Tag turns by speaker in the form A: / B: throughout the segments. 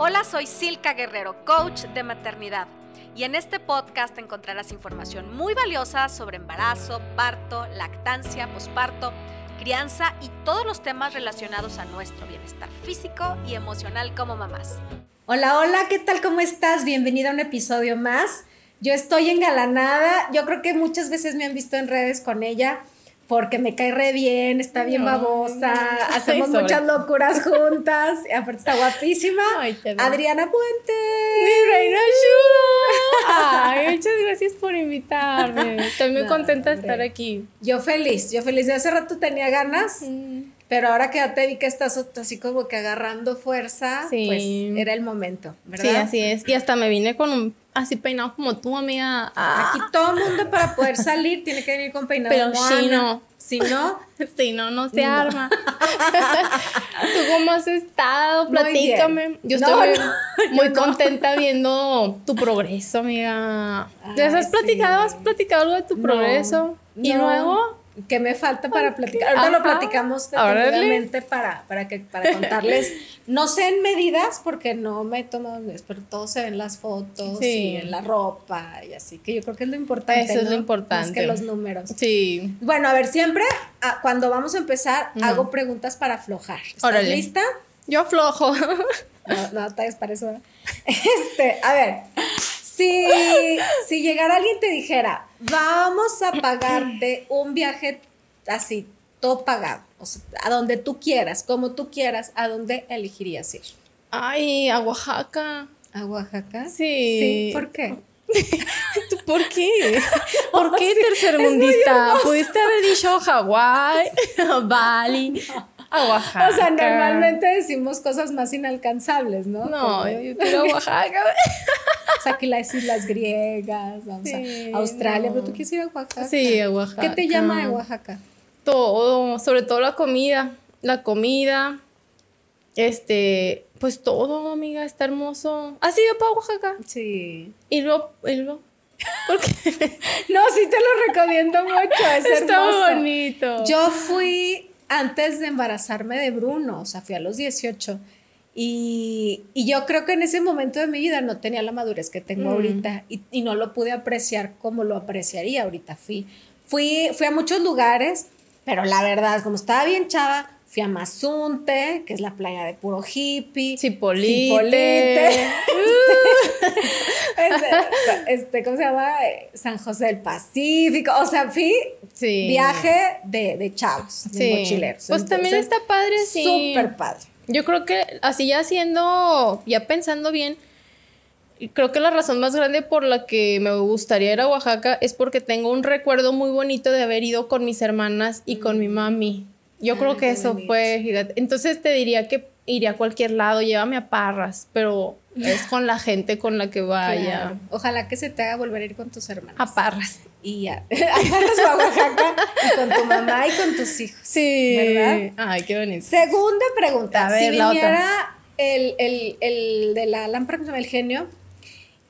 A: Hola, soy Silka Guerrero, coach de maternidad. Y en este podcast encontrarás información muy valiosa sobre embarazo, parto, lactancia, posparto, crianza y todos los temas relacionados a nuestro bienestar físico y emocional como mamás. Hola, hola, ¿qué tal? ¿Cómo estás? Bienvenida a un episodio más. Yo estoy engalanada. Yo creo que muchas veces me han visto en redes con ella porque me cae re bien, está bien babosa, hacemos muchas locuras juntas, aparte está guapísima. Adriana Puente.
B: Mi reina Ay, muchas gracias por invitarme. Estoy muy contenta de estar aquí.
A: Yo feliz, yo feliz. De hace rato tenía ganas. Pero ahora que ya te vi que estás así como que agarrando fuerza, pues era el momento, ¿verdad?
B: Sí, así es. Y hasta me vine con un así peinado como tú, amiga.
A: Aquí todo el mundo para poder salir tiene que venir con peinado.
B: Pero si no.
A: Si no,
B: si no, no se arma. ¿Tú cómo has estado? Platícame. Yo estoy muy, contenta viendo tu progreso, amiga. ¿Te has platicado? ¿Has platicado algo de tu progreso? Y luego
A: ¿Qué me falta para platicar? Ahorita lo platicamos detalladamente para, para, que, para contarles. No sé en medidas porque no me tomo, pero todo se ven las fotos y en la ropa y así, que yo creo que es lo importante.
B: Eso es lo importante.
A: Más que los números.
B: Sí.
A: Bueno, a ver, siempre ah, cuando vamos a empezar hago preguntas para aflojar. ¿Estás lista?
B: Yo aflojo.
A: No, no te para eso. Este, a ver, si, si llegara alguien y te dijera, vamos a pagarte un viaje así, todo pagado, o sea, a donde tú quieras, como tú quieras, ¿a dónde elegirías ir?
B: Ay, a Oaxaca.
A: ¿A Oaxaca?
B: Sí.
A: Sí, ¿por qué?
B: ¿Por qué? ¿Por qué tercermundista? Pudiste haber dicho Hawái, Bali a Oaxaca.
A: O sea, normalmente decimos cosas más inalcanzables, ¿no?
B: No, yo quiero Oaxaca.
A: o sea, que las islas griegas, vamos a Australia, pero tú quieres ir a Oaxaca.
B: Sí, a Oaxaca.
A: ¿Qué te llama de Oaxaca?
B: Todo, sobre todo la comida. La comida, este, pues todo, amiga, está hermoso. ¿Has ido para Oaxaca?
A: Sí.
B: Y luego, y luego ¿Por qué?
A: no, sí te lo recomiendo mucho. Es
B: Está bonito.
A: Yo fui antes de embarazarme de Bruno, o sea, fui a los 18. Y, yo creo que en ese momento de mi vida no tenía la madurez que tengo mm. ahorita y, no lo pude apreciar como lo apreciaría ahorita. Fui, fui, fui a muchos lugares, pero la verdad, como estaba bien chava, fui a Mazunte, que es la playa de puro hippie.
B: Cipolite.
A: Cipolite. Este, este, ¿cómo se llama? San José del Pacífico. O sea, fui viaje de, de chavos, de mochileros.
B: Pues también está padre, sí.
A: Súper padre.
B: Yo creo que así ya siendo, ya pensando bien, creo que la razón más grande por la que me gustaría ir a Oaxaca es porque tengo un recuerdo muy bonito de haber ido con mis hermanas y con mi mami. Yo creo que eso fue, entonces te diría que iría a cualquier lado, llévame a Parras, pero es con la gente con la que vaya.
A: Ojalá que se te haga volver a ir con tus hermanos.
B: A Parras.
A: Y ya. A Parras o a Oaxaca y con tu mamá y con tus hijos.
B: Sí. ¿Verdad? Ay, qué bonito.
A: Segunda pregunta. A ver, si viniera El, el, el, de la lámpara, el genio,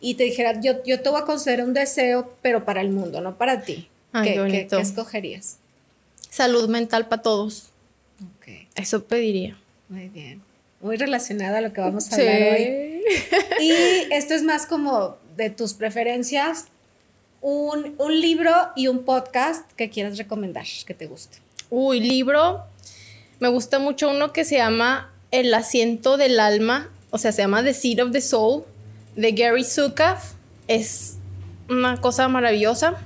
A: y te dijera, yo, yo te voy a conceder un deseo, pero para el mundo, no para ti.
B: Ay, qué, bonito.
A: ¿qué, escogerías?
B: Salud mental para todos.
A: Ok.
B: Eso pediría.
A: Muy bien muy relacionado a lo que vamos a hablar hoy. Y esto es más como de tus preferencias, un, libro y un podcast que quieras recomendar, que te guste.
B: Uy, libro. Me gusta mucho uno que se llama El asiento del alma, o sea, se llama The Seat of the Soul, de Gary Zukav. Es una cosa maravillosa.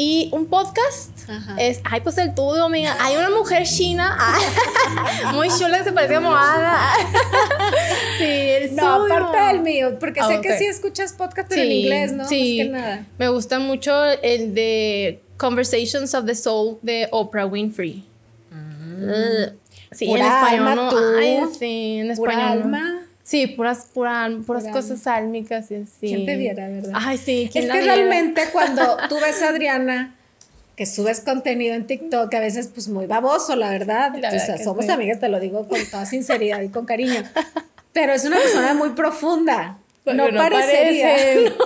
B: Y un podcast es, ay, pues el tuyo, amiga. Hay una mujer china muy chula que se parece a Moada.
A: sí, el No, aparte del mío, porque sé que sí escuchas podcast, pero en inglés, ¿no?
B: Sí, que nada. Me gusta mucho el de Conversations of the Soul de Oprah Winfrey.
A: Mm. Sí, en español no. Ay,
B: sí, en español.
A: alma.
B: Sí, puras, puras, puras cosas álmicas y así.
A: ¿Quién te viera, verdad?
B: Ay, sí.
A: es que realmente cuando tú ves a Adriana que subes contenido en TikTok, a veces pues muy baboso, la verdad. o sea, somos amigas, te lo digo con toda sinceridad y con cariño. Pero es una persona muy profunda. no, parecería. Parece.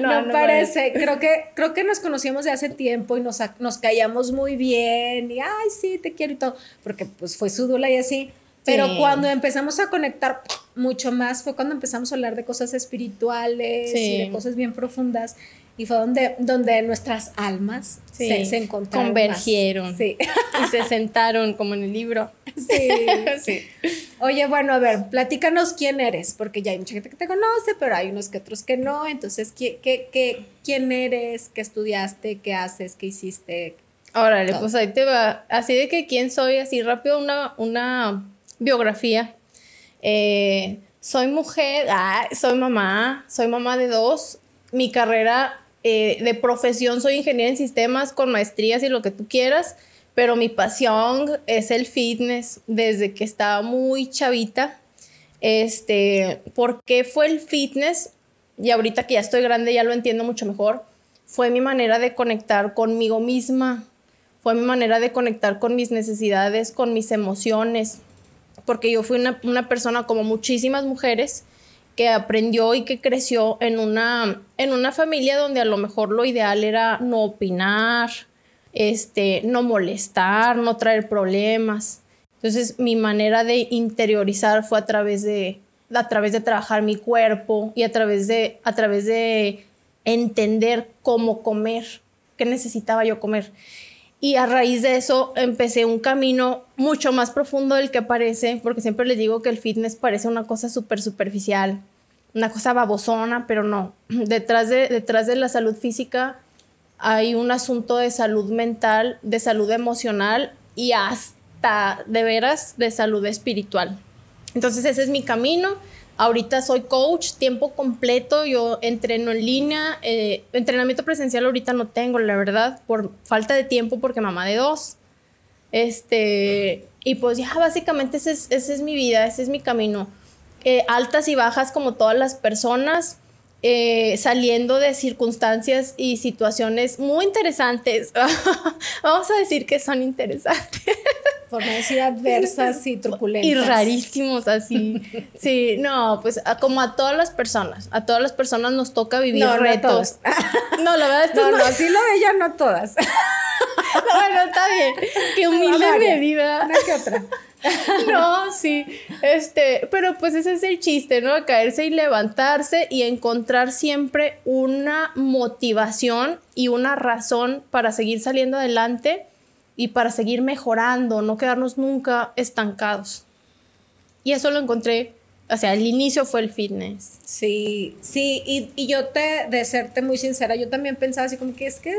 A: No, no, parece. Creo que, creo que nos conocíamos de hace tiempo y nos, nos callamos muy bien. Y ay, sí, te quiero y todo. Porque pues fue su dula y así Pero cuando empezamos a conectar mucho más fue cuando empezamos a hablar de cosas espirituales y de cosas bien profundas. Y fue donde, donde nuestras almas se, se, encontraron.
B: Convergieron. Sí. Y se sentaron como en el libro. Sí.
A: sí. Oye, bueno, a ver, platícanos quién eres, porque ya hay mucha gente que te conoce, pero hay unos que otros que no. Entonces, ¿qué, qué, qué, quién eres? ¿Qué estudiaste? ¿Qué haces? ¿Qué hiciste?
B: Órale, pues ahí te va. Así de que quién soy, así rápido una, una biografía. Eh, soy mujer, soy mamá, soy mamá de dos. Mi carrera eh, de profesión soy ingeniera en sistemas con maestrías y lo que tú quieras, pero mi pasión es el fitness desde que estaba muy chavita. Este, ¿por qué fue el fitness? Y ahorita que ya estoy grande ya lo entiendo mucho mejor. Fue mi manera de conectar conmigo misma, fue mi manera de conectar con mis necesidades, con mis emociones, porque yo fui una, persona como muchísimas mujeres que aprendió y que creció en una, en una familia donde a lo mejor lo ideal era no opinar, este, no molestar, no traer problemas. Entonces mi manera de interiorizar fue a través de, a través de trabajar mi cuerpo y a través de, a través de entender cómo comer, qué necesitaba yo comer. Y a raíz de eso empecé un camino mucho más profundo del que parece, porque siempre les digo que el fitness parece una cosa súper superficial, una cosa babosona, pero no. Detrás de, detrás de la salud física hay un asunto de salud mental, de salud emocional y hasta de veras de salud espiritual. Entonces ese es mi camino Ahorita soy coach, tiempo completo, yo entreno en línea, eh, entrenamiento presencial ahorita no tengo, la verdad, por falta de tiempo porque mamá de dos. Este, y pues ya básicamente esa es, es mi vida, ese es mi camino. Eh, altas y bajas como todas las personas, eh, saliendo de circunstancias y situaciones muy interesantes. Vamos a decir que son interesantes.
A: Por no decir adversas y truculentas.
B: Y rarísimos así. Sí, no, pues como a todas las personas, a todas las personas nos toca vivir retos.
A: No, la verdad es que no, no, sí lo ella, no todas.
B: bueno, está bien. Qué humilde medida.
A: Una que otra.
B: no, sí. Este, pero pues ese es el chiste, ¿no? Caerse y levantarse y encontrar siempre una motivación y una razón para seguir saliendo adelante y para seguir mejorando, no quedarnos nunca estancados. Y eso lo encontré, o sea, el inicio fue el fitness.
A: Sí, sí, y, y yo te, de serte muy sincera, yo también pensaba así como que es que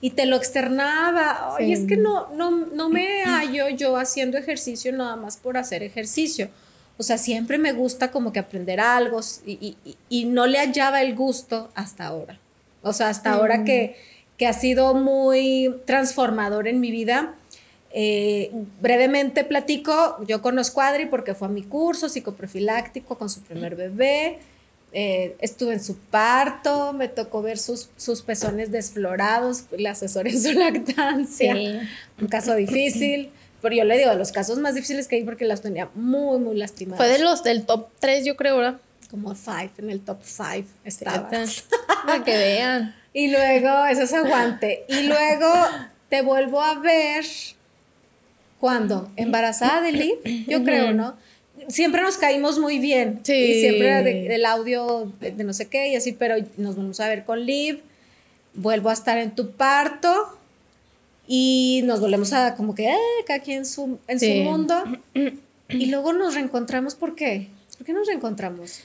A: y te lo externaba. Oye, es que no, no, no me hallo yo haciendo ejercicio nada más por hacer ejercicio. O sea, siempre me gusta como que aprender algo y, y, no le hallaba el gusto hasta ahora. O sea, hasta ahora que, que, ha sido muy transformador en mi vida. Eh, brevemente platico, yo conozco a Adri porque fue a mi curso psicoprofiláctico con su primer bebé. Eh, estuve en su parto, me tocó ver sus, sus pezones desflorados, la asesoré en su lactancia, un caso difícil, pero yo le digo, los casos más difíciles que hay porque las tenía muy, muy lastimadas.
B: Fue de los del top 3, yo creo, ¿verdad?
A: Como 5, en el top 5 estaba.
B: Para que vean.
A: Y luego, eso es aguante. Y luego te vuelvo a ver, ¿cuándo? ¿Embarazada de Lee? Yo creo, ¿no? siempre nos caímos muy bien. Sí. Y siempre del audio de, no sé qué y así, pero nos vamos a ver con Liv. Vuelvo a estar en tu parto y nos volvemos a como que, eh, cada quien en su, en su mundo. Y luego nos reencontramos, ¿por qué? ¿Por qué nos reencontramos?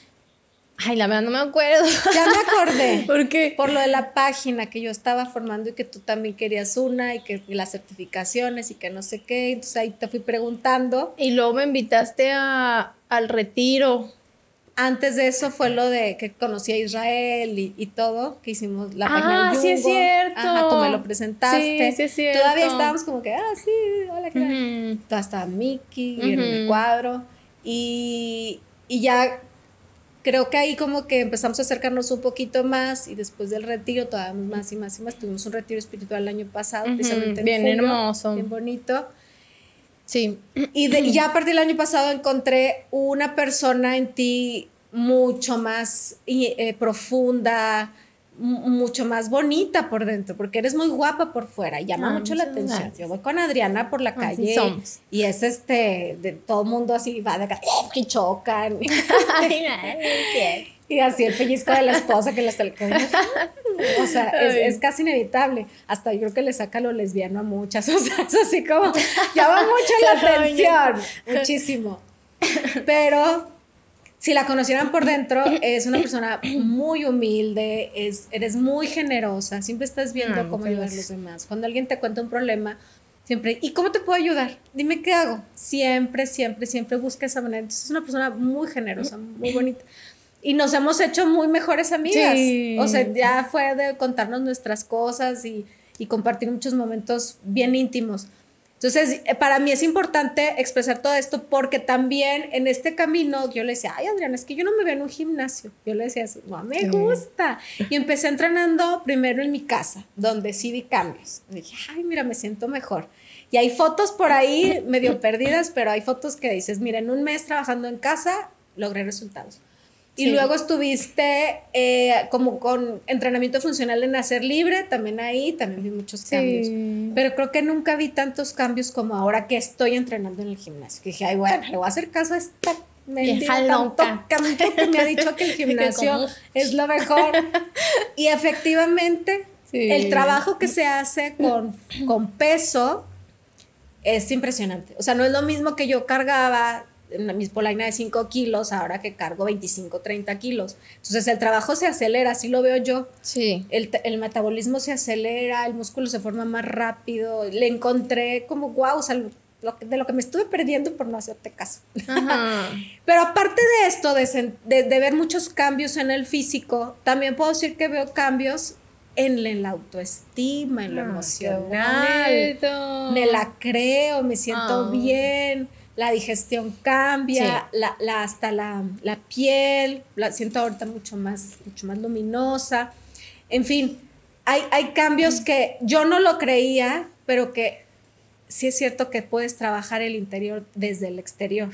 B: Ay, la verdad no me acuerdo.
A: Ya me acordé.
B: ¿Por qué?
A: Por lo de la página que yo estaba formando y que tú también querías una y que las certificaciones y que no sé qué. Entonces ahí te fui preguntando.
B: Y luego me invitaste a, al retiro.
A: Antes de eso fue lo de que conocí a Israel y, todo, que hicimos la página
B: ah, sí es cierto.
A: Ajá, tú me lo presentaste.
B: Sí, sí es cierto.
A: Todavía estábamos como que, ah, sí, hola, ¿qué uh -huh. Hasta Mickey y en el cuadro. Y, y ya creo que ahí como que empezamos a acercarnos un poquito más y después del retiro todavía más y más y más. Tuvimos un retiro espiritual el año pasado, precisamente en
B: Bien hermoso.
A: Bien bonito.
B: Sí.
A: Y, ya a partir del año pasado encontré una persona en ti mucho más eh, profunda, mucho más bonita por dentro, porque eres muy guapa por fuera y llama
B: Ah,
A: mucho la atención.
B: gracias.
A: Yo voy con Adriana por la calle y es este, de todo mundo así va de acá, que chocan. Y así el pellizco de la esposa que la está O sea, es, es casi inevitable. Hasta yo creo que le saca lo lesbiano a muchas. O sea, es así como llama mucho la atención. Muchísimo. Pero si la conocieran por dentro, es una persona muy humilde, es, eres muy generosa, siempre estás viendo
B: Ah,
A: cómo ayudar a los demás. Cuando alguien te cuenta un problema, siempre, ¿y cómo te puedo ayudar? Dime qué hago. Siempre, siempre, siempre busca esa manera. Entonces es una persona muy generosa, muy bonita. Y nos hemos hecho muy mejores amigas.
B: Sí.
A: O sea, ya fue de contarnos nuestras cosas y, y compartir muchos momentos bien íntimos. Entonces, eh, para mí es importante expresar todo esto porque también en este camino yo le decía, ay Adriana, es que yo no me veo en un gimnasio. Yo le decía, no me gusta. Y empecé entrenando primero en mi casa, donde sí vi cambios. Y dije, ay, mira, me siento mejor. Y hay fotos por ahí medio perdidas, pero hay fotos que dices, mira, en un mes trabajando en casa logré resultados. Y
B: Sí.
A: luego estuviste eh, como con entrenamiento funcional en hacer libre, también ahí, también vi muchos
B: Sí.
A: cambios. Pero creo que nunca vi tantos cambios como ahora que estoy entrenando en el gimnasio. Que dije, ay, bueno, le voy a hacer caso a esta mentira tanto canto que me ha dicho que el gimnasio es lo mejor. Y efectivamente,
B: Sí.
A: el trabajo que se hace con, con peso es impresionante. O sea, no es lo mismo que yo cargaba mis polaina de 5 kilos ahora que cargo 25, 30 kilos. Entonces el trabajo se acelera, así lo veo yo.
B: Sí.
A: El, el metabolismo se acelera, el músculo se forma más rápido. Le encontré como, wow, o sea, lo que- de lo que me estuve perdiendo por no hacerte caso.
B: Ajá.
A: Pero aparte de esto, de, de- de ver muchos cambios en el físico, también puedo decir que veo cambios en, la- en la autoestima, en lo
B: Ah,
A: emocional. Me la creo, me siento
B: Ah.
A: bien, la digestión cambia, la, la- hasta la, la piel, la siento ahorita mucho más, mucho más luminosa. En fin, hay, hay cambios que yo no lo creía, pero que sí es cierto que puedes trabajar el interior desde el exterior.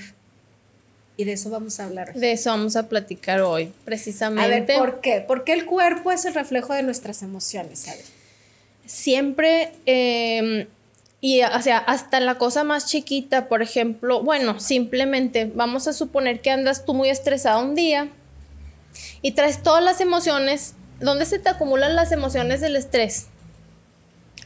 A: Y de eso vamos a hablar. hoy.
B: De eso vamos a platicar hoy,
A: A ver,
B: precisamente.
A: ¿por qué? Porque el cuerpo es el reflejo de nuestras emociones, ¿sabes?
B: siempre, eh, y o sea, hasta la cosa más chiquita, por ejemplo, bueno, simplemente vamos a suponer que andas tú muy estresado un día y traes todas las emociones. ¿Dónde se te acumulan las emociones del estrés?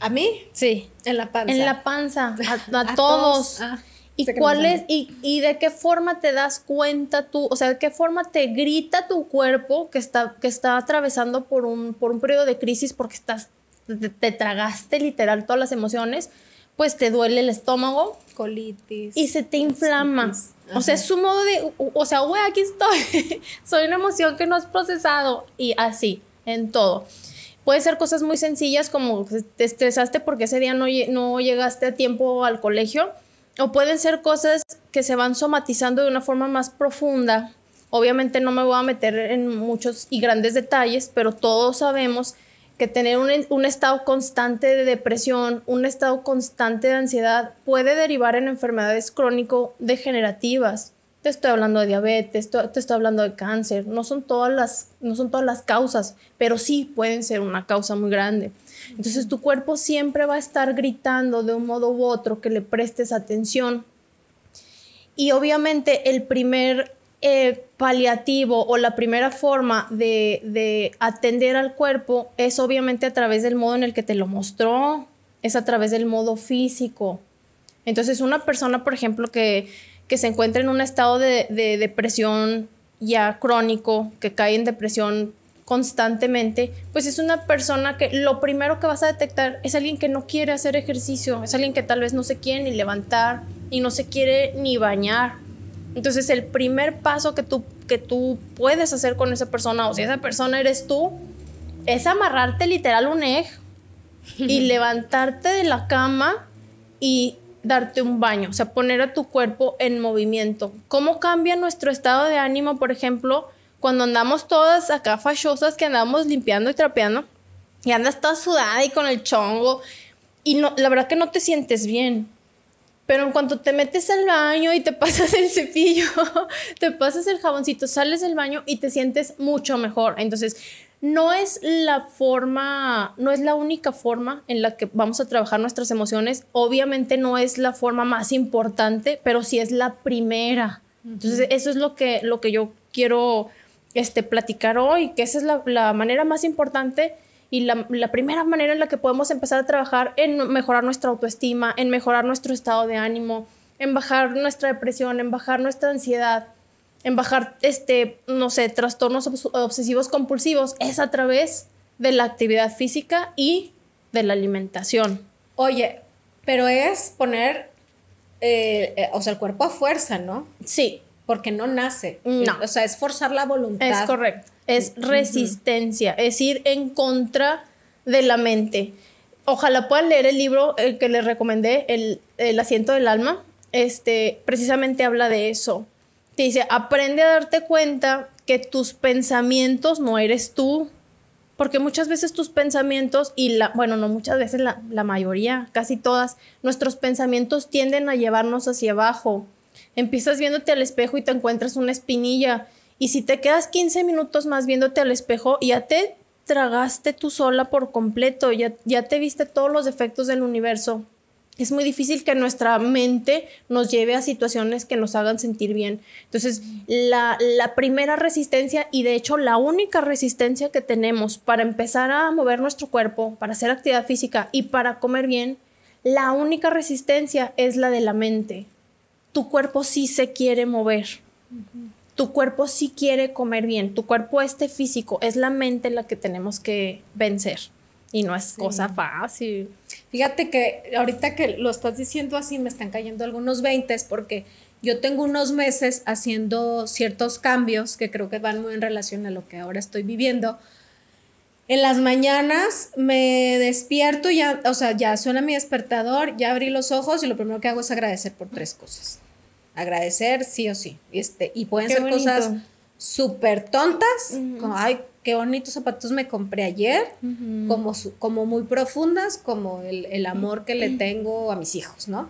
A: ¿A mí?
B: Sí,
A: En la panza.
B: en la panza, a, a
A: A
B: todos.
A: todos. Ah,
B: ¿Y cuál es, y, y de qué forma te das cuenta tú, o sea, de qué forma te grita tu cuerpo que está, que está atravesando por un, por un periodo de crisis porque estás, te, te tragaste literal todas las emociones, pues te duele el estómago
A: Colitis.
B: y se te inflama. O sea, es su modo de, o sea, güey, aquí estoy, soy una emoción que no has procesado y así, en todo. Puede ser cosas muy sencillas como que te estresaste porque ese día no, no llegaste a tiempo al colegio. O pueden ser cosas que se van somatizando de una forma más profunda. Obviamente no me voy a meter en muchos y grandes detalles, pero todos sabemos que tener un, estado constante de depresión, un estado constante de ansiedad puede derivar en enfermedades crónico-degenerativas. Te estoy hablando de diabetes, te, te estoy hablando de cáncer. No son, todas las, no son todas las causas, pero sí pueden ser una causa muy grande. Entonces tu cuerpo siempre va a estar gritando de un modo u otro que le prestes atención. Y obviamente el primer eh, paliativo o la primera forma de, de atender al cuerpo es obviamente a través del modo en el que te lo mostró, es a través del modo físico. Entonces una persona, por ejemplo, que, que se encuentra en un estado de, de depresión ya crónico, que cae en depresión constantemente, pues es una persona que lo primero que vas a detectar es alguien que no quiere hacer ejercicio, es alguien que tal vez no se quiere ni levantar y no se quiere ni bañar. Entonces el primer paso que tú, que tú puedes hacer con esa persona, o si esa persona eres tú, es amarrarte literal un egg y levantarte de la cama y darte un baño, o sea, poner a tu cuerpo en movimiento. ¿Cómo cambia nuestro estado de ánimo, por ejemplo, cuando andamos todas acá fachosas, que andamos limpiando y trapeando, y andas toda sudada y con el chongo, y no, la verdad que no te sientes bien. Pero en cuanto te metes al baño y te pasas el cepillo, te pasas el jaboncito, sales del baño y te sientes mucho mejor. Entonces, no es la forma, no es la única forma en la que vamos a trabajar nuestras emociones. Obviamente no es la forma más importante, pero sí es la primera. Entonces, eso es lo que, lo que yo quiero este, platicar hoy, que esa es la, manera más importante y la, la, primera manera en la que podemos empezar a trabajar en mejorar nuestra autoestima, en mejorar nuestro estado de ánimo, en bajar nuestra depresión, en bajar nuestra ansiedad en bajar, este, no sé, trastornos obsesivos compulsivos, es a través de la actividad física y de la alimentación.
A: Oye, pero es poner, eh, eh, o sea, el cuerpo a fuerza, ¿no?
B: Sí.
A: Porque no nace.
B: No.
A: O sea, es forzar la voluntad.
B: Es correcto. Es resistencia, es ir en contra de la mente. Ojalá puedan leer el libro el que les recomendé, el, el asiento del alma. Este, precisamente habla de eso te dice, aprende a darte cuenta que tus pensamientos no eres tú. Porque muchas veces tus pensamientos, y la, bueno, no muchas veces, la, la mayoría, casi todas, nuestros pensamientos tienden a llevarnos hacia abajo. Empiezas viéndote al espejo y te encuentras una espinilla. Y si te quedas 15 minutos más viéndote al espejo, ya te tragaste tú sola por completo, ya, ya te viste todos los defectos del universo es muy difícil que nuestra mente nos lleve a situaciones que nos hagan sentir bien. Entonces, la, primera resistencia y de hecho la única resistencia que tenemos para empezar a mover nuestro cuerpo, para hacer actividad física y para comer bien, la única resistencia es la de la mente. Tu cuerpo sí se quiere mover. Tu cuerpo sí quiere comer bien. Tu cuerpo este físico es la mente la que tenemos que vencer. Y no es cosa fácil.
A: Fíjate que ahorita que lo estás diciendo así, me están cayendo algunos 20 porque yo tengo unos meses haciendo ciertos cambios que creo que van muy en relación a lo que ahora estoy viviendo. En las mañanas me despierto, ya, o sea, ya suena mi despertador, ya abrí los ojos y lo primero que hago es agradecer por tres cosas. Agradecer sí o sí. Este, y pueden ser cosas súper tontas, como, ay, qué bonitos zapatos me compré ayer, como, como muy profundas, como el, amor que le tengo a mis hijos, ¿no?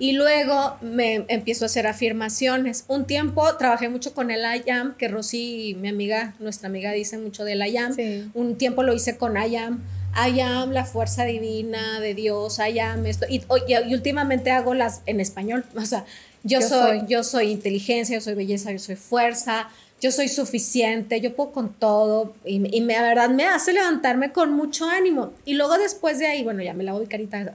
A: Y luego me empiezo a hacer afirmaciones. Un tiempo trabajé mucho con el IAM, que Rosy, mi amiga, nuestra amiga, dice mucho del IAM. Un tiempo lo hice con IAM. IAM, la fuerza divina de Dios, IAM, esto. Y, y, últimamente hago las en español. O sea, yo, soy, yo soy inteligencia, yo soy belleza, yo soy fuerza, yo soy suficiente, yo puedo con todo y, y me, la verdad me hace levantarme con mucho ánimo. Y luego después de ahí, bueno, ya me lavo mi carita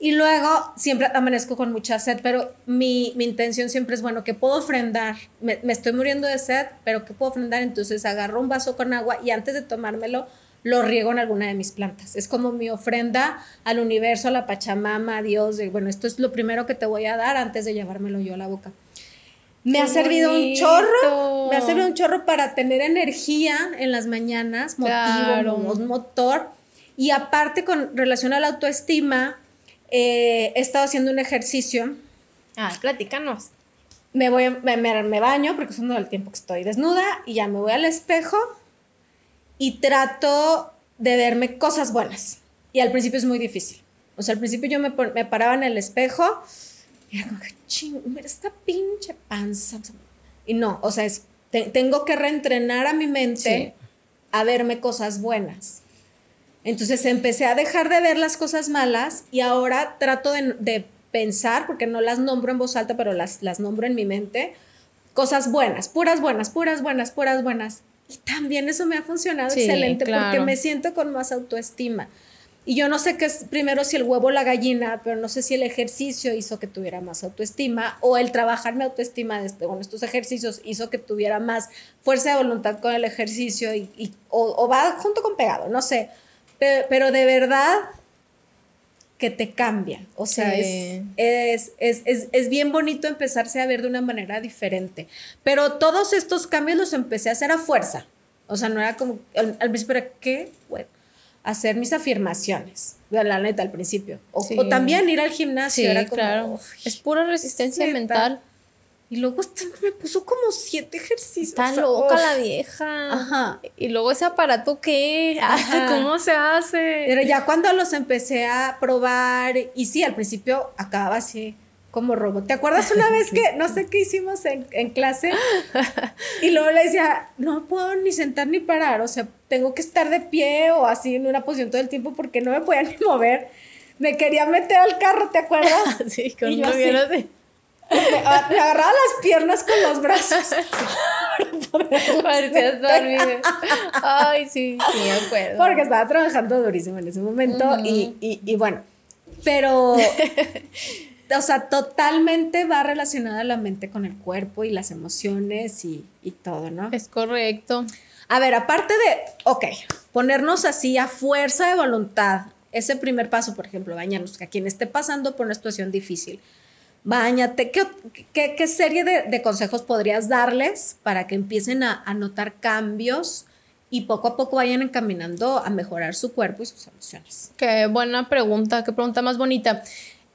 A: y luego siempre amanezco con mucha sed, pero mi, mi intención siempre es, bueno, que puedo ofrendar? Me, me, estoy muriendo de sed, pero ¿qué puedo ofrendar? Entonces agarro un vaso con agua y antes de tomármelo, lo riego en alguna de mis plantas. Es como mi ofrenda al universo, a la Pachamama, a Dios, de, bueno, esto es lo primero que te voy a dar antes de llevármelo yo a la boca. Me ha servido un chorro, me ha servido un chorro para tener energía en las mañanas, motivo, un motor. Y aparte con relación a la autoestima, eh, he estado haciendo un ejercicio.
B: Ah, platícanos.
A: Me voy, me, me, baño porque es uno del tiempo que estoy desnuda y ya me voy al espejo y trato de verme cosas buenas. Y al principio es muy difícil. O sea, al principio yo me, me paraba en el espejo y era como que, ching, mira esta pinche panza. Y no, o sea, es, tengo que reentrenar a mi mente a verme cosas buenas. Entonces empecé a dejar de ver las cosas malas y ahora trato de, pensar, porque no las nombro en voz alta, pero las, las nombro en mi mente, cosas buenas, puras buenas, puras buenas, puras buenas. Y también eso me ha funcionado excelente porque me siento con más autoestima. Y yo no sé qué es primero si el huevo o la gallina, pero no sé si el ejercicio hizo que tuviera más autoestima o el trabajar mi autoestima este, con estos ejercicios hizo que tuviera más fuerza de voluntad con el ejercicio y, o, va junto con pegado, no sé. Pero, de verdad que te cambia. O sea, es, es, es, es, bien bonito empezarse a ver de una manera diferente. Pero todos estos cambios los empecé a hacer a fuerza. O sea, no era como, al, al principio era, ¿qué? Bueno hacer mis afirmaciones, la neta al principio. O, también ir al gimnasio. era
B: claro. Es pura resistencia mental.
A: Y luego me puso como siete ejercicios.
B: Está loca la vieja. Ajá. Y luego ese aparato, ¿qué? ¿Cómo se hace?
A: Pero ya cuando los empecé a probar, y sí, al principio acababa así, como robot. ¿Te acuerdas una vez que no sé qué hicimos en, en, clase? Y luego le decía, no puedo ni sentar ni parar, o sea, tengo que estar de pie o así en una posición todo el tiempo porque no me podía ni mover. Me quería meter al carro, ¿te acuerdas?
B: sí, con
A: Y yo así.
B: de...
A: Me, agarraba las piernas con los brazos.
B: Parecías dormido. Ay, sí, sí, me acuerdo.
A: Porque estaba trabajando durísimo en ese momento y, y, y bueno, pero, o sea, totalmente va relacionada la mente con el cuerpo y las emociones y, y todo, ¿no?
B: Es correcto.
A: A ver, aparte de, ok, ponernos así a fuerza de voluntad, ese primer paso, por ejemplo, bañarnos, que a quien esté pasando por una situación difícil, bañate, ¿qué, qué, qué serie de, de consejos podrías darles para que empiecen a, a notar cambios y poco a poco vayan encaminando a mejorar su cuerpo y sus emociones?
B: Qué buena pregunta, qué pregunta más bonita.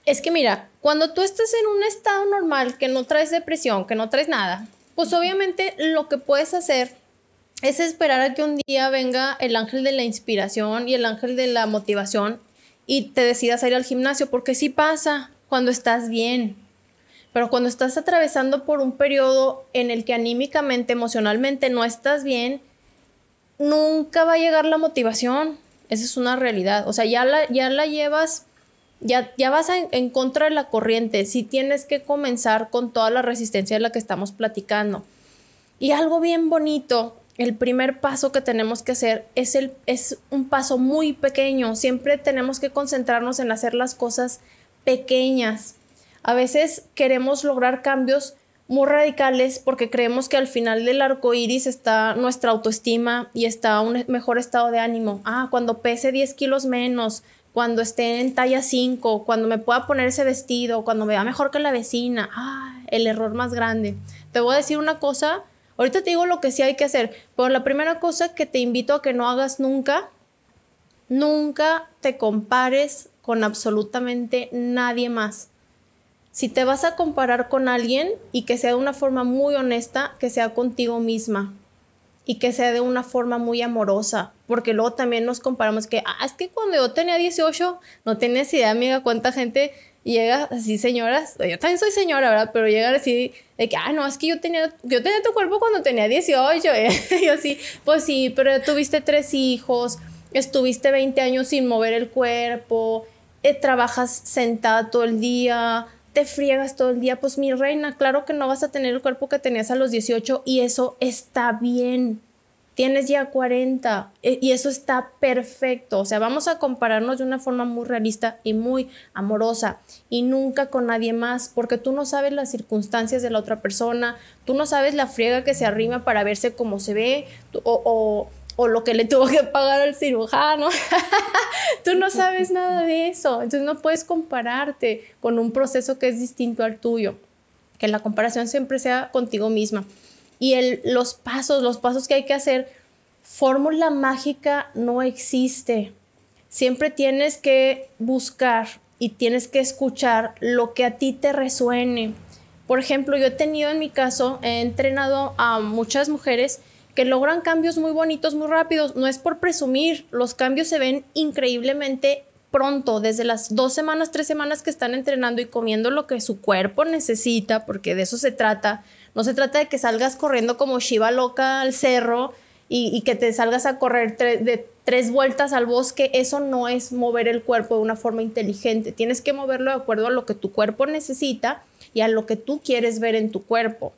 B: Es que mira, cuando tú estás en un estado normal, que no traes depresión, que no traes nada, pues obviamente lo que puedes hacer es esperar a que un día venga el ángel de la inspiración y el ángel de la motivación y te decidas a ir al gimnasio, porque sí pasa cuando estás bien. Pero cuando estás atravesando por un periodo en el que anímicamente, emocionalmente no estás bien, nunca va a llegar la motivación. Esa es una realidad. O sea, ya la, ya la llevas, ya, ya vas en contra de la corriente. Sí tienes que comenzar con toda la resistencia de la que estamos platicando. Y algo bien bonito, el primer paso que tenemos que hacer es, el, es un paso muy pequeño. Siempre tenemos que concentrarnos en hacer las cosas pequeñas. A veces queremos lograr cambios muy radicales porque creemos que al final del arco iris está nuestra autoestima y está un mejor estado de ánimo. Ah, cuando pese 10 kilos menos, cuando esté en talla 5, cuando me pueda poner ese vestido, cuando me vea mejor que la vecina. Ah, el error más grande. Te voy a decir una cosa. Ahorita te digo lo que sí hay que hacer, pero la primera cosa que te invito a que no hagas nunca, nunca te compares con absolutamente nadie más. Si te vas a comparar con alguien y que sea de una forma muy honesta, que sea contigo misma y que sea de una forma muy amorosa, porque luego también nos comparamos que, ah, es que cuando yo tenía 18, no tienes idea, amiga, cuánta gente llega así, señoras, yo también soy señora, ¿verdad? Pero llegan así, de que, ah, no, es que yo tenía, yo tenía tu cuerpo cuando tenía 18, y yo sí, pues sí, pero tuviste tres hijos, estuviste 20 años sin mover el cuerpo, eh, trabajas sentada todo el día, te friegas todo el día, pues mi reina, claro que no vas a tener el cuerpo que tenías a los 18 y eso está bien. Tienes ya 40 eh, y eso está perfecto. O sea, vamos a compararnos de una forma muy realista y muy amorosa y nunca con nadie más, porque tú no sabes las circunstancias de la otra persona, tú no sabes la friega que se arrima para verse cómo se ve tú- o- o lo que le tuvo que pagar al cirujano. Tú no sabes nada de eso, entonces no puedes compararte con un proceso que es distinto al tuyo. Que la comparación siempre sea contigo misma. Y el, los pasos, los pasos que hay que hacer, fórmula mágica no existe. Siempre tienes que buscar y tienes que escuchar lo que a ti te resuene. Por ejemplo, yo he tenido en mi caso, he entrenado a muchas mujeres que logran cambios muy bonitos, muy rápidos. No es por presumir, los cambios se ven increíblemente pronto, desde las dos semanas, tres semanas que están entrenando y comiendo lo que su cuerpo necesita, porque de eso se trata. No se trata de que salgas corriendo como Shiva loca al cerro y, que te salgas a correr de tres vueltas al bosque. Eso no es mover el cuerpo de una forma inteligente. Tienes que moverlo de acuerdo a lo que tu cuerpo necesita y a lo que tú quieres ver en tu cuerpo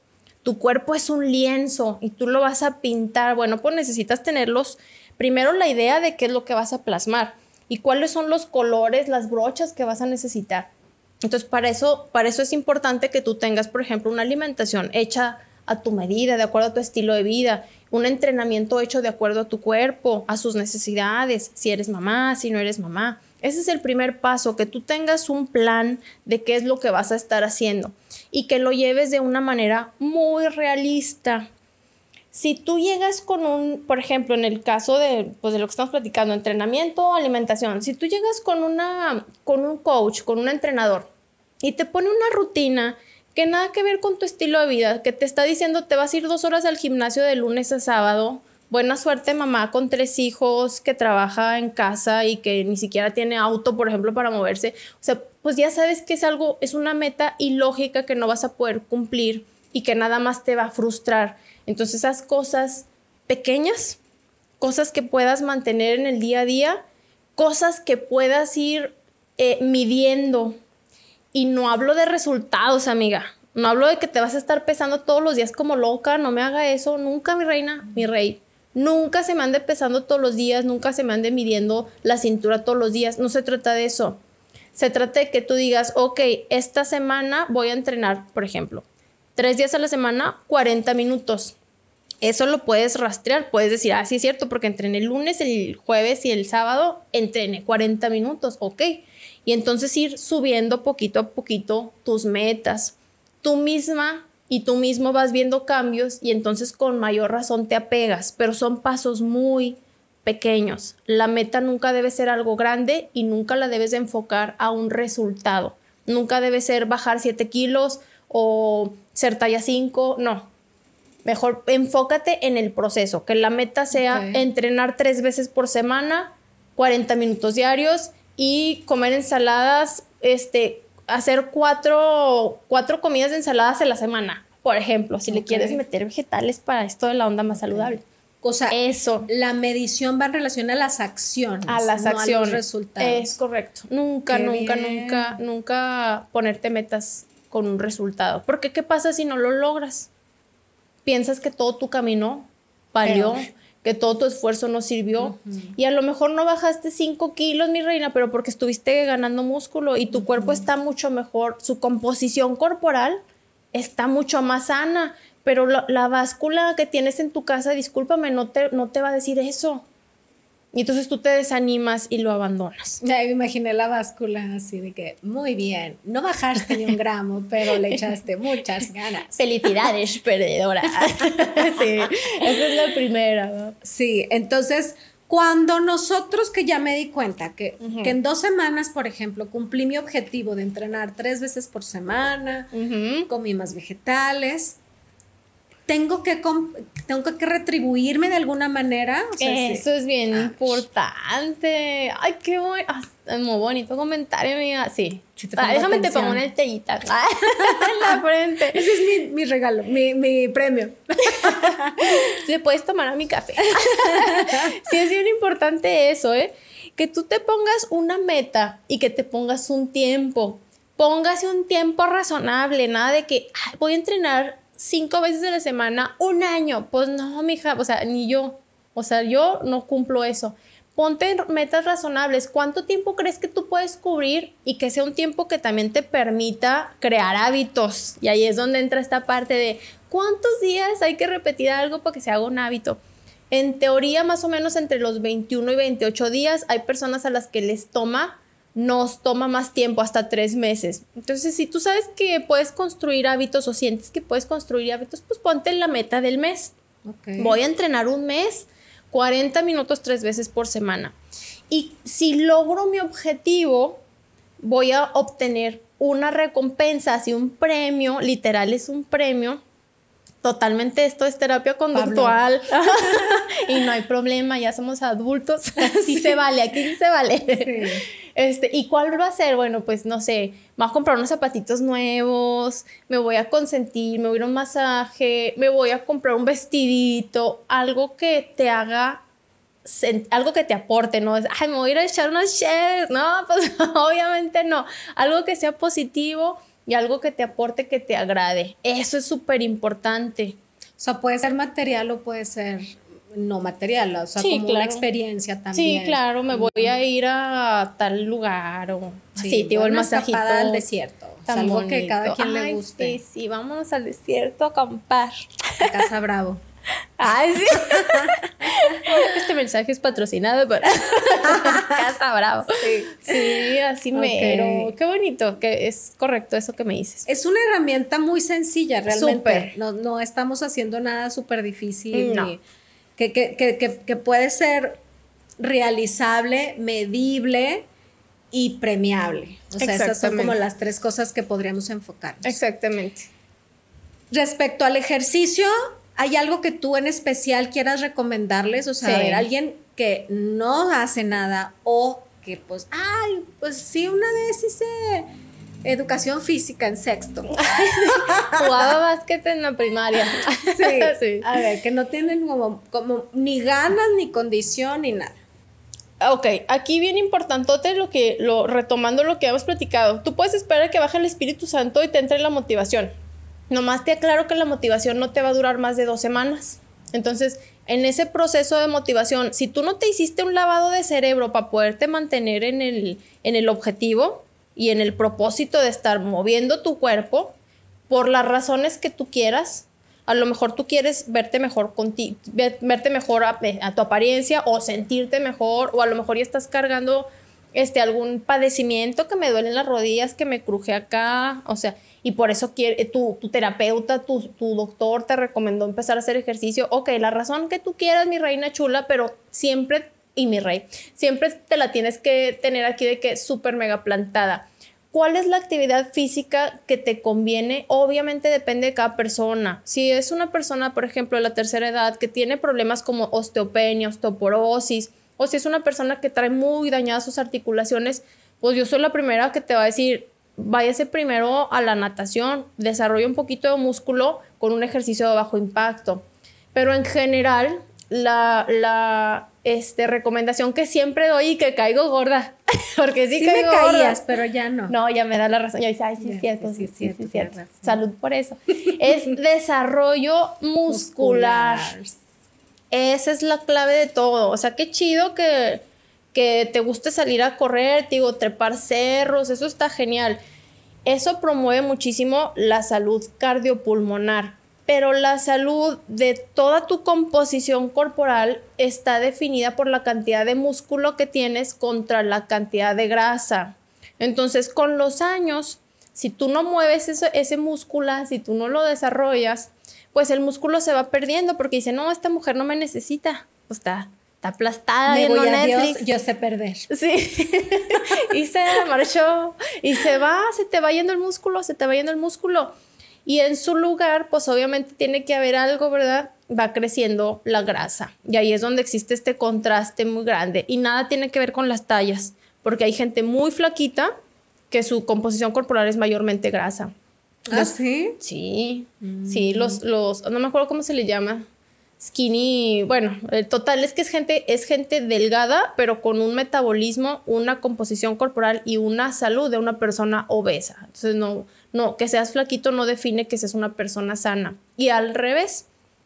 B: tu cuerpo es un lienzo y tú lo vas a pintar. Bueno, pues necesitas tenerlos, primero la idea de qué es lo que vas a plasmar y cuáles son los colores, las brochas que vas a necesitar. Entonces, para eso, para eso es importante que tú tengas, por ejemplo, una alimentación hecha a tu medida, de acuerdo a tu estilo de vida, un entrenamiento hecho de acuerdo a tu cuerpo, a sus necesidades, si eres mamá, si no eres mamá. Ese es el primer paso, que tú tengas un plan de qué es lo que vas a estar haciendo y que lo lleves de una manera muy realista. Si tú llegas con un, por ejemplo, en el caso de, pues de lo que estamos platicando, entrenamiento, alimentación, si tú llegas con, una, con un coach, con un entrenador y te pone una rutina que nada que ver con tu estilo de vida, que te está diciendo te vas a ir dos horas al gimnasio de lunes a sábado, buena suerte mamá con tres hijos que trabaja en casa y que ni siquiera tiene auto, por ejemplo, para moverse. O sea, pues ya sabes que es algo, es una meta ilógica que no vas a poder cumplir y que nada más te va a frustrar. Entonces, esas cosas pequeñas, cosas que puedas mantener en el día a día, cosas que puedas ir eh, midiendo. Y no hablo de resultados, amiga. No hablo de que te vas a estar pesando todos los días como loca. No me haga eso. Nunca, mi reina, mi rey. Nunca se me ande pesando todos los días. Nunca se me ande midiendo la cintura todos los días. No se trata de eso. Se trata de que tú digas, ok, esta semana voy a entrenar, por ejemplo, tres días a la semana, 40 minutos eso lo puedes rastrear, puedes decir, ah, sí es cierto, porque entrené el lunes, el jueves y el sábado, entrené 40 minutos, ok. Y entonces ir subiendo poquito a poquito tus metas. Tú misma y tú mismo vas viendo cambios y entonces con mayor razón te apegas, pero son pasos muy pequeños. La meta nunca debe ser algo grande y nunca la debes enfocar a un resultado. Nunca debe ser bajar 7 kilos o ser talla 5, no, Mejor enfócate en el proceso, que la meta sea entrenar tres veces por semana, 40 minutos diarios y comer ensaladas, este, hacer cuatro, cuatro comidas de ensaladas en la semana, por ejemplo, si le quieres meter vegetales para esto de la onda más saludable.
A: O sea, eso. La medición va en relación a las acciones.
B: A las acciones. a los resultados. Es correcto. Nunca, nunca, nunca, nunca ponerte metas con un resultado. Porque ¿qué pasa si no lo logras? piensas que todo tu camino valió, que todo tu esfuerzo no sirvió. Y a lo mejor no bajaste 5 kilos, mi reina, pero porque estuviste ganando músculo y tu cuerpo está mucho mejor, su composición corporal está mucho más sana. Pero la, la báscula que tienes en tu casa, discúlpame, no te, no te va a decir eso. Y entonces tú te desanimas y lo abandonas.
A: Ya me imaginé la báscula así de que, muy bien, no bajaste ni un gramo, pero le echaste muchas ganas.
B: Felicidades, perdedora. sí, esa es la primera.
A: Sí, entonces cuando nosotros, que ya me di cuenta que, que, en dos semanas, por ejemplo, cumplí mi objetivo de entrenar tres veces por semana, comí más vegetales, tengo que, tengo que retribuirme de alguna manera.
B: Eso es bien ah, importante. Ay, qué bueno. Ah, muy bonito comentario, amiga. Sí. Ah, déjame te pongo una estrellita en la frente.
A: Ese es mi, regalo, mi, premio.
B: Se puedes tomar a mi café. sí, es bien importante eso, ¿eh? Que tú te pongas una meta y que te pongas un tiempo. Póngase un tiempo razonable, nada de que voy a entrenar cinco veces a la semana, un año. Pues no, mija, o sea, ni yo. O sea, yo no cumplo eso. Ponte metas razonables. ¿Cuánto tiempo crees que tú puedes cubrir y que sea un tiempo que también te permita crear hábitos? Y ahí es donde entra esta parte de cuántos días hay que repetir algo para que se haga un hábito. En teoría, más o menos entre los 21 y 28 días, hay personas a las que les toma nos toma más tiempo, hasta tres meses. Entonces, si tú sabes que puedes construir hábitos o sientes que puedes construir hábitos, pues ponte la meta del mes. Voy a entrenar un mes, 40 minutos tres veces por semana. Y si logro mi objetivo, voy a obtener una recompensa, así un premio, literal es un premio. Totalmente esto es terapia conductual y no hay problema, ya somos adultos, sí se vale, aquí sí se vale. Sí. Este, ¿y cuál va a ser? Bueno, pues no sé, me voy a comprar unos zapatitos nuevos, me voy a consentir, me voy a ir a un masaje, me voy a comprar un vestidito, algo que te haga algo que te aporte, no es, ay, me voy a ir a echar unos shares, no, pues obviamente no, algo que sea positivo y algo que te aporte, que te agrade, eso es súper importante.
A: O sea, puede ser material o puede ser no material, o sea, como una experiencia también.
B: Sí, claro, me voy a ir a tal lugar o sí,
A: digo, el masajito. al desierto. algo que cada quien le
B: guste. Sí, sí, vámonos al desierto a acampar. A
A: Casa Bravo.
B: Ay, sí. este mensaje es patrocinado por Casa Bravo. Sí, sí así mero. Qué bonito, que es correcto eso que me dices.
A: Es una herramienta muy sencilla, realmente. No, no estamos haciendo nada súper difícil. No que, puede ser realizable, medible y premiable. O sea, esas son como las tres cosas que podríamos enfocar.
B: Exactamente.
A: Respecto al ejercicio, ¿hay algo que tú en especial quieras recomendarles? O sea, alguien que no hace nada o que pues, ay, pues sí, una vez hice educación física en sexto.
B: Jugaba básquet en la primaria.
A: Sí, A ver, que no tienen como, como ni ganas, ni condición, ni nada.
B: Ok, aquí bien importante lo que, lo, retomando lo que hemos platicado. Tú puedes esperar que baje el Espíritu Santo y te entre la motivación. Nomás te aclaro que la motivación no te va a durar más de dos semanas. Entonces, en ese proceso de motivación, si tú no te hiciste un lavado de cerebro para poderte mantener en el, en el objetivo y en el propósito de estar moviendo tu cuerpo, por las razones que tú quieras, a lo mejor tú quieres verte mejor contigo, verte mejor a, tu apariencia o sentirte mejor, o a lo mejor ya estás cargando este, algún padecimiento que me duele en las rodillas, que me cruje acá, o sea, y por eso quiere, tu, tu terapeuta, tu, tu, doctor te recomendó empezar a hacer ejercicio. Ok, la razón que tú quieras, mi reina chula, pero siempre, y mi rey, siempre te la tienes que tener aquí de que súper mega plantada. ¿Cuál es la actividad física que te conviene? Obviamente depende de cada persona. Si es una persona, por ejemplo, de la tercera edad que tiene problemas como osteopenia, osteoporosis, o si es una persona que trae muy dañadas sus articulaciones, pues yo soy la primera que te va a decir, váyase primero a la natación, desarrolla un poquito de músculo con un ejercicio de bajo impacto. Pero en general, la, la este, recomendación que siempre doy y que caigo gorda. Porque sí,
A: sí me caías, pero ya no.
B: No, ya me da la razón. Ya dice, ay, sí, es cierto, sí, sí, sí, cierto. Salud por eso. es desarrollo muscular. Esa es la clave de todo. O sea, qué chido que, que te guste salir a correr, te digo, trepar cerros, eso está genial. Eso promueve muchísimo la salud cardiopulmonar pero la salud de toda tu composición corporal está definida por la cantidad de músculo que tienes contra la cantidad de grasa. Entonces, con los años, si tú no mueves ese, músculo, si tú no lo desarrollas, pues el músculo se va perdiendo porque dice, no, esta mujer no me necesita. Pues está, está aplastada.
A: Me voy a Dios, yo sé perder.
B: Sí. y se marchó. Y se va, se te va yendo el músculo, se te va yendo el músculo. Y en su lugar, pues obviamente tiene que haber algo, ¿verdad? Va creciendo la grasa. Y ahí es donde existe este contraste muy grande. Y nada tiene que ver con las tallas, porque hay gente muy flaquita que su composición corporal es mayormente grasa.
A: ¿Ah, sí?
B: Sí, sí, mm. los, los, no me acuerdo cómo se le llama, skinny, bueno, el total es que es gente, es gente delgada, pero con un metabolismo, una composición corporal y una salud de una persona obesa. Entonces, no, no, que seas flaquito no define que seas una persona sana. Y al revés,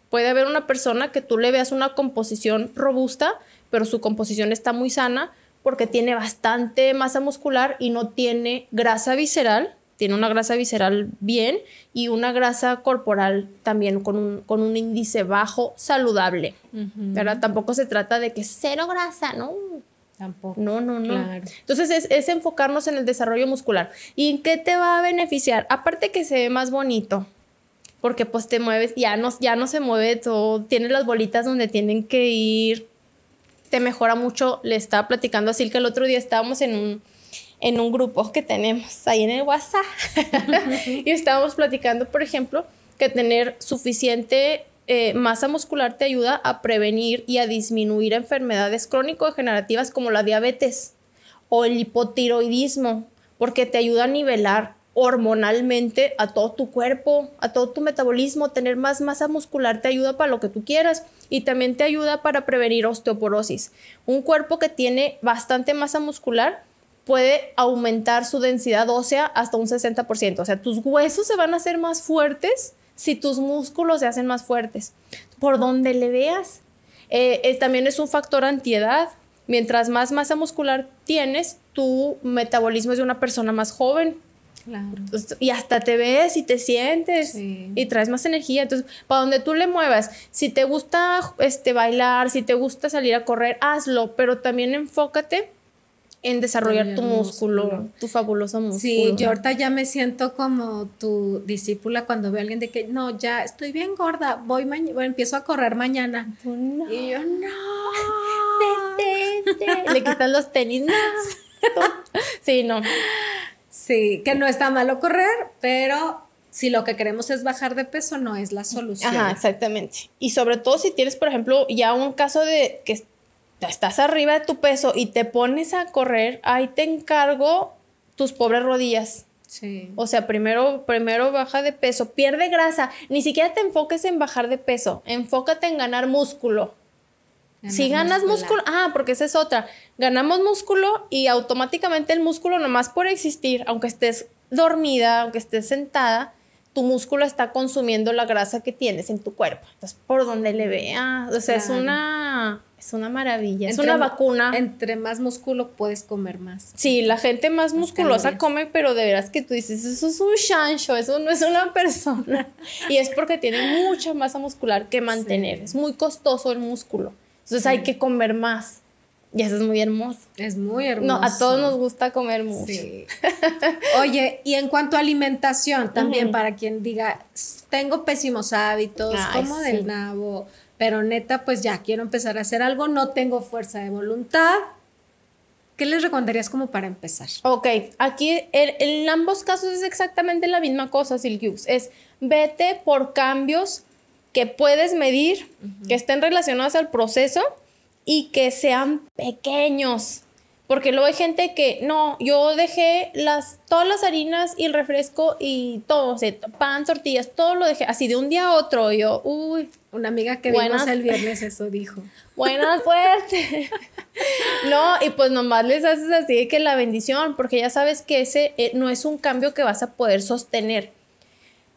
B: puede haber una persona que tú le veas una composición robusta, pero su composición está muy sana porque tiene bastante masa muscular y no tiene grasa visceral, tiene una grasa visceral bien y una grasa corporal también con un, con un índice bajo saludable. Tampoco se trata de que cero grasa, ¿no?
A: Tampoco.
B: No, no, no. Entonces es, enfocarnos en el desarrollo muscular. ¿Y en qué te va a beneficiar? Aparte que se ve más bonito, porque pues te mueves, ya no, ya no se mueve todo, tiene las bolitas donde tienen que ir, te mejora mucho. Le estaba platicando así que el otro día estábamos en un, en un grupo que tenemos ahí en el WhatsApp. Y estábamos platicando, por ejemplo, que tener suficiente eh, masa muscular te ayuda a prevenir y a disminuir enfermedades crónico-degenerativas como la diabetes o el hipotiroidismo, porque te ayuda a nivelar hormonalmente a todo tu cuerpo, a todo tu metabolismo, tener más masa muscular te ayuda para lo que tú quieras y también te ayuda para prevenir osteoporosis. Un cuerpo que tiene bastante masa muscular puede aumentar su densidad ósea hasta un 60%, o sea, tus huesos se van a hacer más fuertes si tus músculos se hacen más fuertes. Por donde le veas. Eh, también es un factor antiedad. Mientras más masa muscular tienes, tu metabolismo es de una persona más joven. Claro. Y hasta te ves y te sientes y traes más energía. Entonces, para donde tú le muevas, si te gusta este, bailar, si te gusta salir a correr, hazlo, pero también enfócate en desarrollar tu músculo, tu fabuloso músculo.
A: Sí, yo ahorita ya me siento como tu discípula cuando veo a alguien de que, no, ya estoy bien gorda, voy mañana, empiezo a correr mañana. Y yo, no.
B: Le quitan los tenis. sí, no.
A: Sí, que no está malo correr, pero si lo que queremos es bajar de peso, no es la solución.
B: Ajá, exactamente. Y sobre todo si tienes, por ejemplo, ya un caso de que estás arriba de tu peso y te pones a correr, ahí te encargo tus pobres rodillas.
A: Sí.
B: O sea, primero, primero baja de peso, pierde grasa. Ni siquiera te enfoques en bajar de peso, enfócate en ganar músculo. si ganas músculo, ah, porque esa es otra. Ganamos músculo y automáticamente el músculo, nomás por existir, aunque estés dormida, aunque estés sentada, tu músculo está consumiendo la grasa que tienes en tu cuerpo. Entonces, por donde le veas, o sea, es una es una maravilla, es una vacuna.
A: Entre más músculo puedes comer más.
B: Sí, la gente más musculosa come, pero de veras que tú dices, eso es un chancho, eso no es una persona. y es porque tiene mucha masa muscular que mantener. Es muy costoso el músculo. Entonces hay que comer más. Y eso es muy hermoso.
A: Es muy hermoso.
B: No, a todos nos gusta comer mucho. Sí.
A: Oye, y en cuanto a alimentación, también para quien diga, tengo pésimos hábitos, como del nabo, pero neta, pues ya quiero empezar a hacer algo, no tengo fuerza de voluntad. ¿Qué les recomendarías como para empezar?
B: Ok, aquí en, ambos casos es exactamente la misma cosa, Silkius. Es vete por cambios que puedes medir, que estén relacionados al proceso y que sean pequeños. Porque luego hay gente que, no, yo dejé las, todas las harinas y el refresco y todo, o sea, pan, tortillas, todo lo dejé así de un día a otro. yo, uy.
A: Una amiga que vimos el viernes eso dijo.
B: Buena suerte. no, y pues nomás les haces así de que la bendición, porque ya sabes que ese eh, no es un cambio que vas a poder sostener.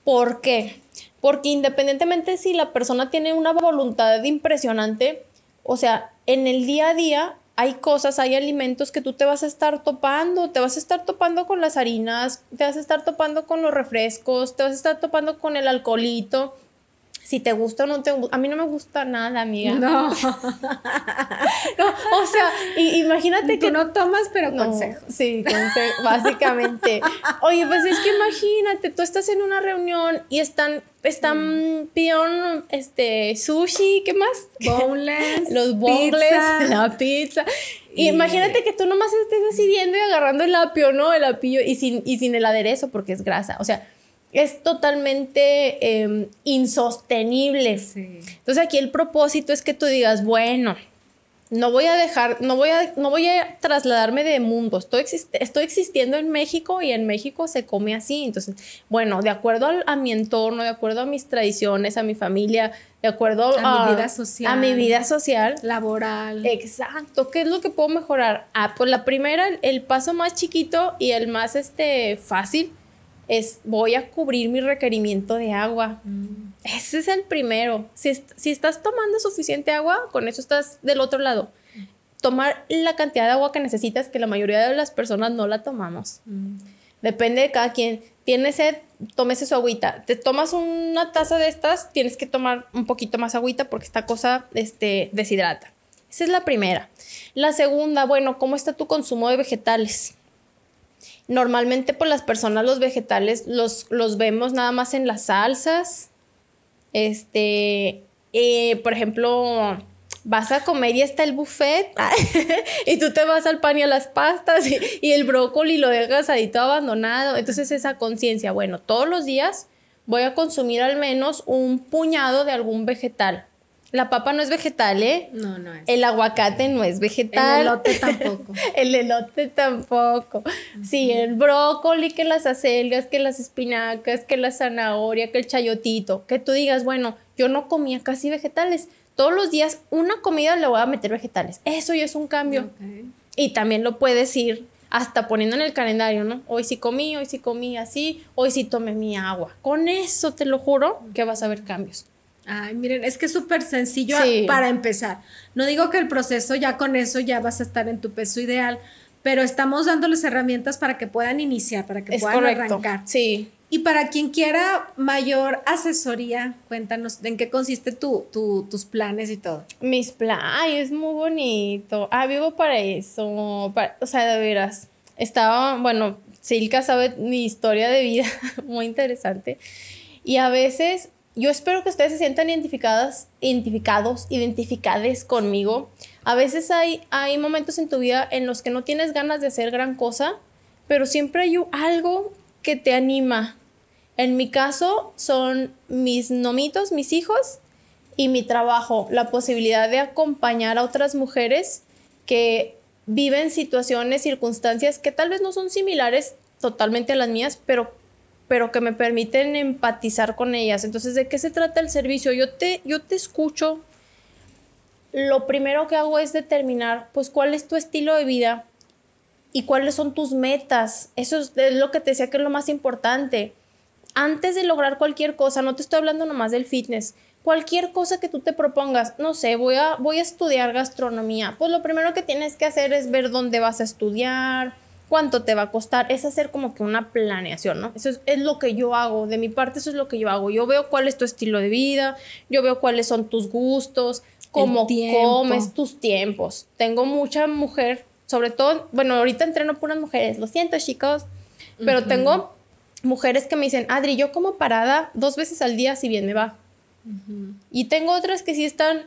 B: ¿Por qué? Porque independientemente si la persona tiene una voluntad impresionante, o sea, en el día a día hay cosas, hay alimentos que tú te vas a estar topando, te vas a estar topando con las harinas, te vas a estar topando con los refrescos, te vas a estar topando con el alcoholito. Si te gusta o no te gusta. A mí no me gusta nada, amiga.
A: No.
B: o sea, imagínate que.
A: no tomas, pero consejos.
B: Sí, consejos, básicamente. Oye, pues es que imagínate, tú estás en una reunión y están están mm. este sushi, ¿qué más?
A: Boneless.
B: Los boneless, la pizza. Y imagínate que tú nomás estés así viendo y agarrando el apio, ¿no? El apio y sin, y sin el aderezo porque es grasa. O sea, es totalmente em, insostenible. Entonces aquí el propósito es que tú digas, bueno, no voy a dejar, no voy a, no voy a trasladarme de mundo, estoy, estoy existiendo en México y en México se come así. Entonces, bueno, de acuerdo a mi entorno, de acuerdo a mis tradiciones, a mi familia, de acuerdo
A: a, mi vida social.
B: A mi vida social.
A: Laboral.
B: Exacto. ¿Qué es lo que puedo mejorar? Ah, pues la primera, el paso más chiquito y el más este, fácil es voy a cubrir mi requerimiento de agua. Mm. Ese es el primero. Si, estás tomando suficiente agua, con eso estás del otro lado. Tomar la cantidad de agua que necesitas, que la mayoría de las personas no la tomamos. Mm. Depende de cada quien. Tiene sed, tómese su agüita. Te tomas una taza de estas, tienes que tomar un poquito más agüita porque esta cosa este, deshidrata. Esa es la primera. La segunda, bueno, ¿cómo está tu consumo de vegetales? Normalmente por las personas los vegetales los, los vemos nada más en las salsas. Este, eh, por ejemplo, vas a comer y está el buffet y tú te vas al pan y a las pastas y, y el brócoli lo dejas ahí todo abandonado. Entonces esa conciencia, bueno, todos los días voy a consumir al menos un puñado de algún vegetal. La papa no es vegetal, ¿eh?
A: No, no es.
B: El aguacate no es vegetal.
A: El elote tampoco.
B: el elote tampoco. Sí, el brócoli, que las acelgas, que las espinacas, que la zanahoria, que el chayotito. Que tú digas, bueno, yo no comía casi vegetales. Todos los días una comida le voy a meter vegetales. Eso ya es un cambio. Y también lo puedes ir hasta poniendo en el calendario, ¿no? Hoy sí comí, hoy sí comí así, hoy sí tomé mi agua. Con eso te lo juro que vas a ver cambios.
A: Ay, miren, es que es súper sencillo para empezar. No digo que el proceso ya con eso ya vas a estar en tu peso ideal, pero estamos dándoles herramientas para que puedan iniciar, para que puedan arrancar.
B: Sí.
A: Y para quien quiera mayor asesoría, cuéntanos en qué consiste tu, tus planes y todo.
B: Mis planes, es muy bonito. Ah, vivo para eso. o sea, de veras. Estaba, bueno, Silka sabe mi historia de vida, muy interesante. Y a veces yo espero que ustedes se sientan identificadas, identificados, identificades conmigo. A veces hay, hay momentos en tu vida en los que no tienes ganas de hacer gran cosa, pero siempre hay algo que te anima. En mi caso son mis nomitos, mis hijos, y mi trabajo, la posibilidad de acompañar a otras mujeres que viven situaciones, circunstancias que tal vez no son similares totalmente a las mías, pero, pero que me permiten empatizar con ellas. Entonces, ¿de qué se trata el servicio? Yo te, yo te escucho. Lo primero que hago es determinar, pues, cuál es tu estilo de vida y cuáles son tus metas. Eso es lo que te decía que es lo más importante. Antes de lograr cualquier cosa, no te estoy hablando nomás del fitness, cualquier cosa que tú te propongas, no sé, voy a, voy a estudiar gastronomía, pues lo primero que tienes que hacer es ver dónde vas a estudiar, cuánto te va a costar, es hacer como que una planeación, ¿no? Eso es, lo que yo hago, de mi parte eso es lo que yo hago, yo veo cuál es tu estilo de vida, yo veo cuáles son tus gustos, cómo comes, tus tiempos. Tengo mucha mujer, sobre todo, bueno, ahorita entreno puras mujeres, lo siento chicos, pero tengo mujeres que me dicen, Adri, yo como parada dos veces al día si bien me va. Y tengo otras que sí están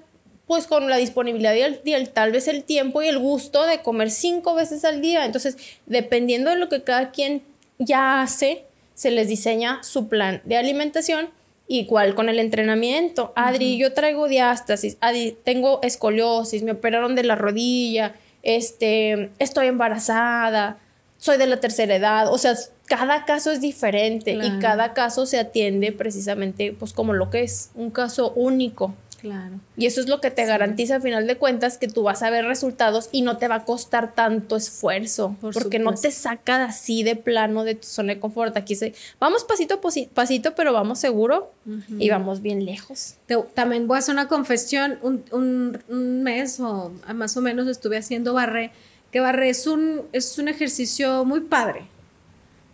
B: pues con la disponibilidad y el, tal vez el tiempo y el gusto de comer cinco veces al día. Entonces, dependiendo de lo que cada quien ya hace, se les diseña su plan de alimentación igual con el entrenamiento. Adri, yo traigo diástasis, Adri, tengo escoliosis, me operaron de la rodilla, este, estoy embarazada, soy de la tercera edad, o sea, cada caso es diferente y cada caso se atiende precisamente pues como lo que es, un caso único.
A: Claro.
B: Y eso es lo que te garantiza a final de cuentas que tú vas a ver resultados y no te va a costar tanto esfuerzo, porque no te saca así de plano de tu zona de confort. Aquí se, vamos pasito a pasito, pero vamos seguro y vamos bien lejos.
A: también voy a hacer una confesión, un, un mes o más o menos estuve haciendo barré que barre es un, es un ejercicio muy padre,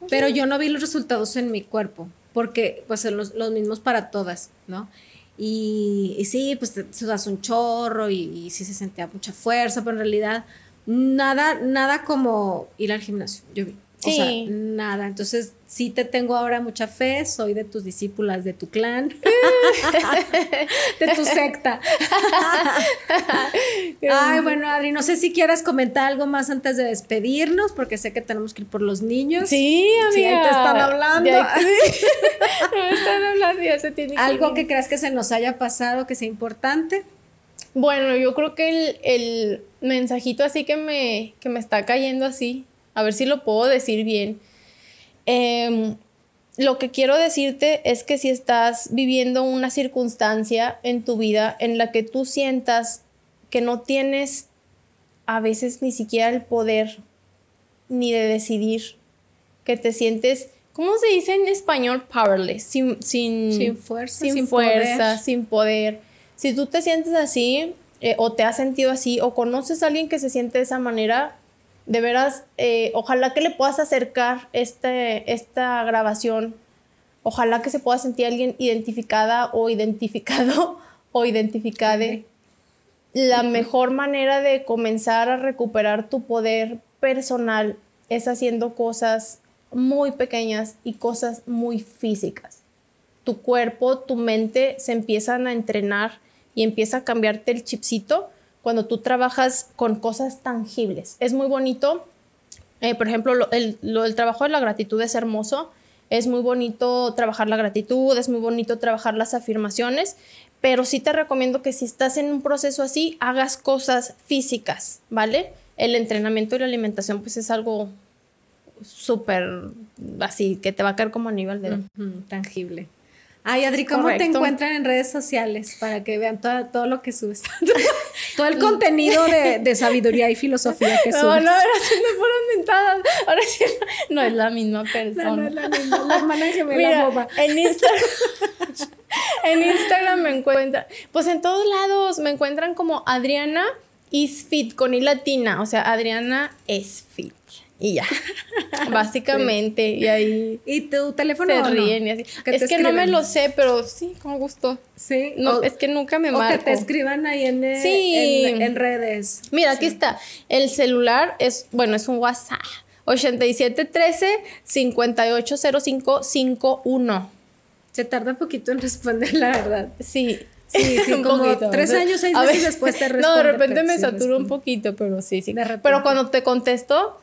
A: pero yo no vi los resultados en mi cuerpo, porque pues son los, mismos para todas, ¿no? Y, sí, pues te sudas un chorro y, y, sí se sentía mucha fuerza, pero en realidad nada, nada como ir al gimnasio, yo vi. O sea, nada. Entonces, sí te tengo ahora mucha fe, soy de tus discípulas, de tu clan, de tu secta. Ay, bueno, Adri, no sé si quieras comentar algo más antes de despedirnos, porque sé que tenemos que ir por los niños.
B: Sí, amiga. Sí,
A: ahí te están hablando.
B: me están hablando, ya se tiene
A: Algo que, creas que se nos haya pasado, que sea importante.
B: Bueno, yo creo que el, el mensajito así que me, que me está cayendo así a ver si lo puedo decir bien. Em, lo que quiero decirte es que si estás viviendo una circunstancia en tu vida en la que tú sientas que no tienes a veces ni siquiera el poder ni de decidir, que te sientes, ¿cómo se dice en español? Powerless, sin,
A: sin, fuerza,
B: sin, fuerza, sin poder. Si tú te sientes así eh, o te has sentido así o conoces a alguien que se siente de esa manera, de veras, eh, ojalá que le puedas acercar este, esta grabación. Ojalá que se pueda sentir alguien identificada o identificado o identificade. La mejor manera de comenzar a recuperar tu poder personal es haciendo cosas muy pequeñas y cosas muy físicas. Tu cuerpo, tu mente se empiezan a entrenar y empieza a cambiarte el chipcito cuando tú trabajas con cosas tangibles. Es muy bonito, eh, por ejemplo, lo, el, trabajo de la gratitud es hermoso, es muy bonito trabajar la gratitud, es muy bonito trabajar las afirmaciones, pero sí te recomiendo que si estás en un proceso así, hagas cosas físicas, ¿vale? El entrenamiento y la alimentación pues es algo súper así, que te va a caer como a nivel de...
A: tangible. Ay, Adri, ¿cómo te encuentran en redes sociales para que vean todo, todo lo que subes? todo el contenido de, sabiduría y filosofía que subes.
B: No, no, ahora sí me fueron mentadas. Ahora sí no, es la misma persona.
A: No, es la misma, la hermana gemela boba.
B: En Instagram, en Instagram me encuentran, pues en todos lados me encuentran como Adriana is fit con i latina, o sea, Adriana es fit y ya. Básicamente. Y ahí.
A: ¿Y tu teléfono?
B: Se ríen y así. Es que no me lo sé, pero sí, con gusto.
A: Sí.
B: No, es que nunca me marco.
A: O que te escriban ahí en, eh, en, redes.
B: Mira, aquí está. El celular es, bueno, es un WhatsApp. 8713 580551.
A: Se tarda un poquito en responder, la verdad.
B: Sí.
A: Sí, sí, como poquito. tres años, seis meses después te responde.
B: No, de repente me saturo un poquito, pero sí, sí. Pero cuando te contesto,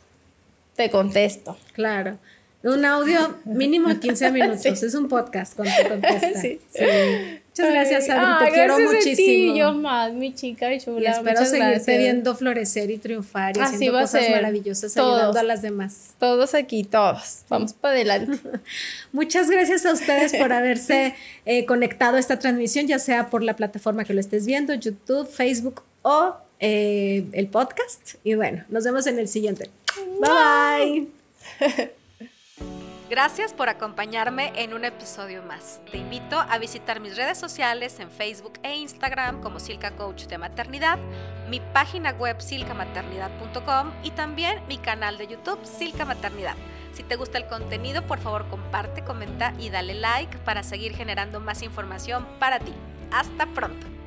B: te contesto.
A: Claro. Un audio mínimo de 15 minutos. Es un podcast con tu contesta. Sí. Muchas gracias, Adri. te quiero muchísimo.
B: yo más, mi chica y chula.
A: Y espero seguirte viendo florecer y triunfar y haciendo cosas maravillosas, ayudando a las demás.
B: Todos aquí, todos. Vamos para adelante.
A: Muchas gracias a ustedes por haberse eh, conectado a esta transmisión, ya sea por la plataforma que lo estés viendo, YouTube, Facebook o eh, el podcast. Y bueno, nos vemos en el siguiente. Bye. bye.
C: Gracias por acompañarme en un episodio más. Te invito a visitar mis redes sociales en Facebook e Instagram como Silca Coach de Maternidad, mi página web silcamaternidad.com y también mi canal de YouTube Silca Maternidad. Si te gusta el contenido, por favor comparte, comenta y dale like para seguir generando más información para ti. Hasta pronto.